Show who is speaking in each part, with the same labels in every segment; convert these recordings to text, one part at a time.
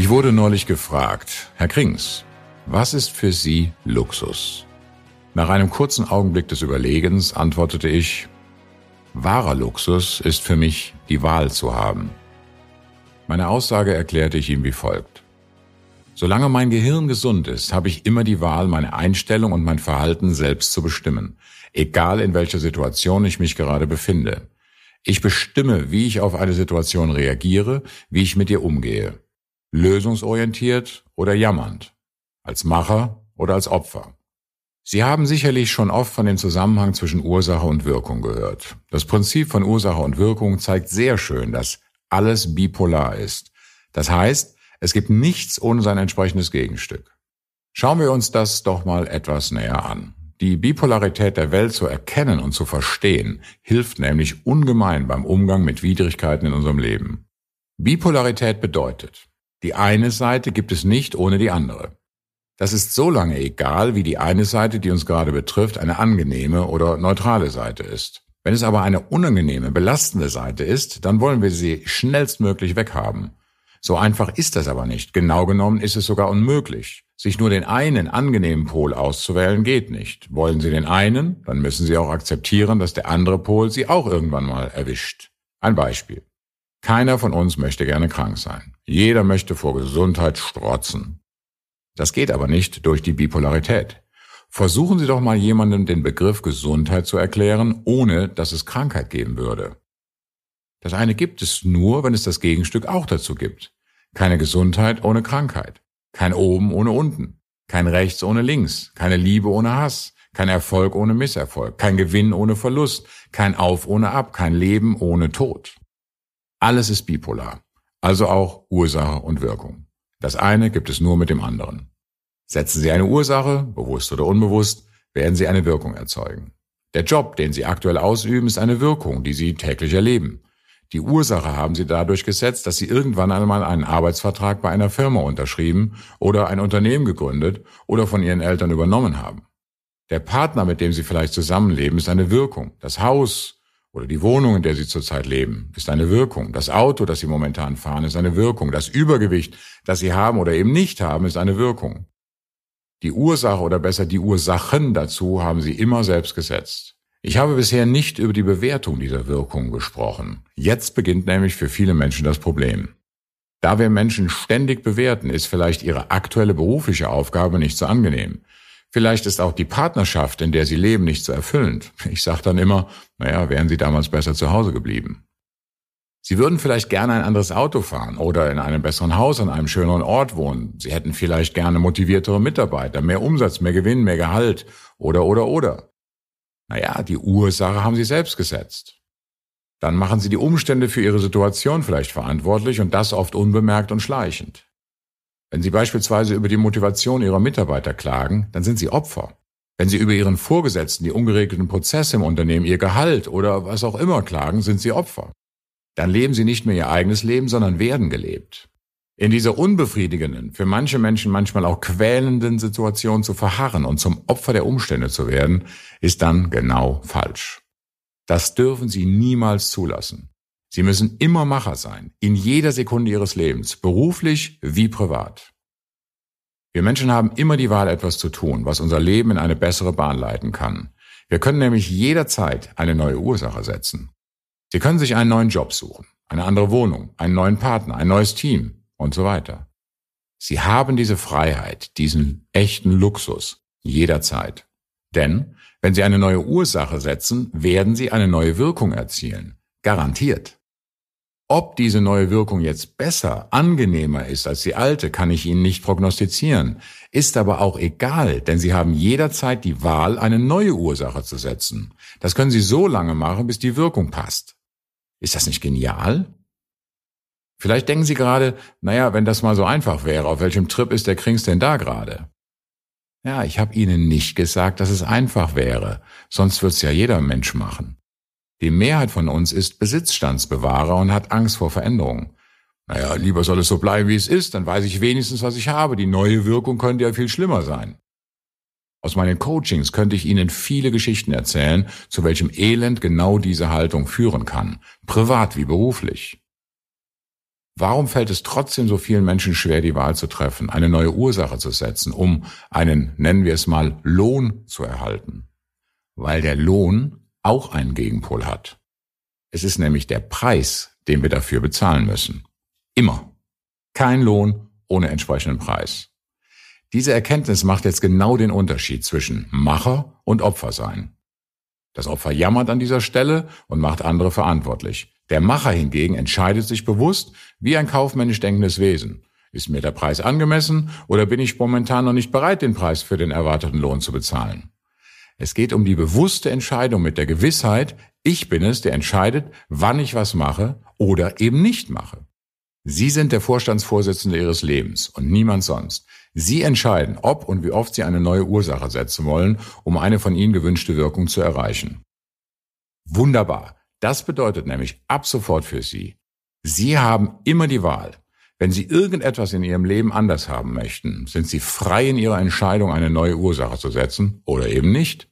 Speaker 1: Ich wurde neulich gefragt, Herr Krings, was ist für Sie Luxus? Nach einem kurzen Augenblick des Überlegens antwortete ich, wahrer Luxus ist für mich, die Wahl zu haben. Meine Aussage erklärte ich ihm wie folgt. Solange mein Gehirn gesund ist, habe ich immer die Wahl, meine Einstellung und mein Verhalten selbst zu bestimmen, egal in welcher Situation ich mich gerade befinde. Ich bestimme, wie ich auf eine Situation reagiere, wie ich mit ihr umgehe lösungsorientiert oder jammernd, als Macher oder als Opfer. Sie haben sicherlich schon oft von dem Zusammenhang zwischen Ursache und Wirkung gehört. Das Prinzip von Ursache und Wirkung zeigt sehr schön, dass alles bipolar ist. Das heißt, es gibt nichts ohne sein entsprechendes Gegenstück. Schauen wir uns das doch mal etwas näher an. Die Bipolarität der Welt zu erkennen und zu verstehen, hilft nämlich ungemein beim Umgang mit Widrigkeiten in unserem Leben. Bipolarität bedeutet, die eine Seite gibt es nicht ohne die andere. Das ist so lange egal, wie die eine Seite, die uns gerade betrifft, eine angenehme oder neutrale Seite ist. Wenn es aber eine unangenehme, belastende Seite ist, dann wollen wir sie schnellstmöglich weghaben. So einfach ist das aber nicht. Genau genommen ist es sogar unmöglich. Sich nur den einen angenehmen Pol auszuwählen geht nicht. Wollen Sie den einen, dann müssen Sie auch akzeptieren, dass der andere Pol Sie auch irgendwann mal erwischt. Ein Beispiel. Keiner von uns möchte gerne krank sein. Jeder möchte vor Gesundheit strotzen. Das geht aber nicht durch die Bipolarität. Versuchen Sie doch mal jemandem den Begriff Gesundheit zu erklären, ohne dass es Krankheit geben würde. Das eine gibt es nur, wenn es das Gegenstück auch dazu gibt. Keine Gesundheit ohne Krankheit. Kein Oben ohne Unten. Kein Rechts ohne Links. Keine Liebe ohne Hass. Kein Erfolg ohne Misserfolg. Kein Gewinn ohne Verlust. Kein Auf ohne Ab. Kein Leben ohne Tod. Alles ist bipolar, also auch Ursache und Wirkung. Das eine gibt es nur mit dem anderen. Setzen Sie eine Ursache, bewusst oder unbewusst, werden Sie eine Wirkung erzeugen. Der Job, den Sie aktuell ausüben, ist eine Wirkung, die Sie täglich erleben. Die Ursache haben Sie dadurch gesetzt, dass Sie irgendwann einmal einen Arbeitsvertrag bei einer Firma unterschrieben oder ein Unternehmen gegründet oder von Ihren Eltern übernommen haben. Der Partner, mit dem Sie vielleicht zusammenleben, ist eine Wirkung. Das Haus, oder die Wohnung, in der Sie zurzeit leben, ist eine Wirkung. Das Auto, das Sie momentan fahren, ist eine Wirkung. Das Übergewicht, das Sie haben oder eben nicht haben, ist eine Wirkung. Die Ursache oder besser die Ursachen dazu haben Sie immer selbst gesetzt. Ich habe bisher nicht über die Bewertung dieser Wirkung gesprochen. Jetzt beginnt nämlich für viele Menschen das Problem. Da wir Menschen ständig bewerten, ist vielleicht ihre aktuelle berufliche Aufgabe nicht so angenehm. Vielleicht ist auch die Partnerschaft, in der sie leben, nicht so erfüllend. Ich sage dann immer, naja, wären sie damals besser zu Hause geblieben. Sie würden vielleicht gerne ein anderes Auto fahren oder in einem besseren Haus an einem schöneren Ort wohnen. Sie hätten vielleicht gerne motiviertere Mitarbeiter, mehr Umsatz, mehr Gewinn, mehr Gehalt oder oder oder. Naja, die Ursache haben Sie selbst gesetzt. Dann machen Sie die Umstände für Ihre Situation vielleicht verantwortlich und das oft unbemerkt und schleichend. Wenn Sie beispielsweise über die Motivation Ihrer Mitarbeiter klagen, dann sind Sie Opfer. Wenn Sie über Ihren Vorgesetzten, die ungeregelten Prozesse im Unternehmen, Ihr Gehalt oder was auch immer klagen, sind Sie Opfer. Dann leben Sie nicht mehr Ihr eigenes Leben, sondern werden gelebt. In dieser unbefriedigenden, für manche Menschen manchmal auch quälenden Situation zu verharren und zum Opfer der Umstände zu werden, ist dann genau falsch. Das dürfen Sie niemals zulassen. Sie müssen immer Macher sein, in jeder Sekunde Ihres Lebens, beruflich wie privat. Wir Menschen haben immer die Wahl, etwas zu tun, was unser Leben in eine bessere Bahn leiten kann. Wir können nämlich jederzeit eine neue Ursache setzen. Sie können sich einen neuen Job suchen, eine andere Wohnung, einen neuen Partner, ein neues Team und so weiter. Sie haben diese Freiheit, diesen echten Luxus jederzeit. Denn wenn Sie eine neue Ursache setzen, werden Sie eine neue Wirkung erzielen. Garantiert. Ob diese neue Wirkung jetzt besser, angenehmer ist als die alte, kann ich Ihnen nicht prognostizieren, ist aber auch egal, denn Sie haben jederzeit die Wahl, eine neue Ursache zu setzen. Das können Sie so lange machen, bis die Wirkung passt. Ist das nicht genial? Vielleicht denken Sie gerade, naja, wenn das mal so einfach wäre, auf welchem Trip ist der Krings denn da gerade? Ja, ich habe Ihnen nicht gesagt, dass es einfach wäre, sonst wird's ja jeder Mensch machen. Die Mehrheit von uns ist Besitzstandsbewahrer und hat Angst vor Veränderungen. Naja, lieber soll es so bleiben, wie es ist, dann weiß ich wenigstens, was ich habe. Die neue Wirkung könnte ja viel schlimmer sein. Aus meinen Coachings könnte ich Ihnen viele Geschichten erzählen, zu welchem Elend genau diese Haltung führen kann, privat wie beruflich. Warum fällt es trotzdem so vielen Menschen schwer, die Wahl zu treffen, eine neue Ursache zu setzen, um einen, nennen wir es mal, Lohn zu erhalten? Weil der Lohn auch einen Gegenpol hat. Es ist nämlich der Preis, den wir dafür bezahlen müssen. Immer. Kein Lohn ohne entsprechenden Preis. Diese Erkenntnis macht jetzt genau den Unterschied zwischen Macher und Opfer sein. Das Opfer jammert an dieser Stelle und macht andere verantwortlich. Der Macher hingegen entscheidet sich bewusst wie ein kaufmännisch denkendes Wesen. Ist mir der Preis angemessen oder bin ich momentan noch nicht bereit, den Preis für den erwarteten Lohn zu bezahlen? Es geht um die bewusste Entscheidung mit der Gewissheit, ich bin es, der entscheidet, wann ich was mache oder eben nicht mache. Sie sind der Vorstandsvorsitzende Ihres Lebens und niemand sonst. Sie entscheiden, ob und wie oft Sie eine neue Ursache setzen wollen, um eine von Ihnen gewünschte Wirkung zu erreichen. Wunderbar. Das bedeutet nämlich ab sofort für Sie, Sie haben immer die Wahl. Wenn Sie irgendetwas in Ihrem Leben anders haben möchten, sind Sie frei in Ihrer Entscheidung, eine neue Ursache zu setzen oder eben nicht.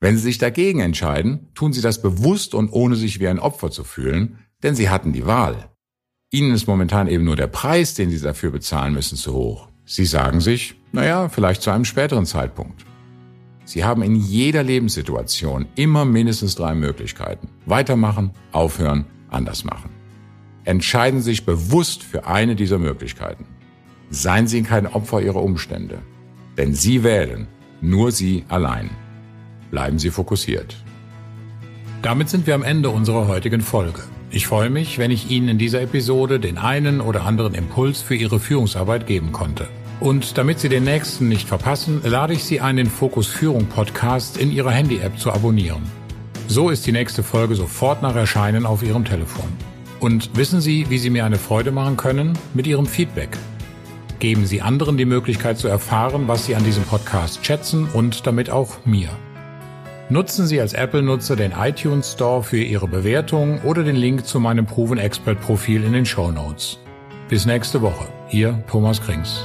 Speaker 1: Wenn Sie sich dagegen entscheiden, tun Sie das bewusst und ohne sich wie ein Opfer zu fühlen, denn Sie hatten die Wahl. Ihnen ist momentan eben nur der Preis, den Sie dafür bezahlen müssen, zu hoch. Sie sagen sich, naja, vielleicht zu einem späteren Zeitpunkt. Sie haben in jeder Lebenssituation immer mindestens drei Möglichkeiten. Weitermachen, aufhören, anders machen. Entscheiden Sie sich bewusst für eine dieser Möglichkeiten. Seien Sie kein Opfer Ihrer Umstände. Denn Sie wählen, nur Sie allein. Bleiben Sie fokussiert.
Speaker 2: Damit sind wir am Ende unserer heutigen Folge. Ich freue mich, wenn ich Ihnen in dieser Episode den einen oder anderen Impuls für Ihre Führungsarbeit geben konnte. Und damit Sie den nächsten nicht verpassen, lade ich Sie ein, den Fokus Führung Podcast in Ihrer Handy-App zu abonnieren. So ist die nächste Folge sofort nach Erscheinen auf Ihrem Telefon. Und wissen Sie, wie Sie mir eine Freude machen können? Mit Ihrem Feedback. Geben Sie anderen die Möglichkeit zu erfahren, was Sie an diesem Podcast schätzen und damit auch mir. Nutzen Sie als Apple-Nutzer den iTunes Store für Ihre Bewertung oder den Link zu meinem Proven Expert Profil in den Show Notes. Bis nächste Woche. Ihr Thomas Krings.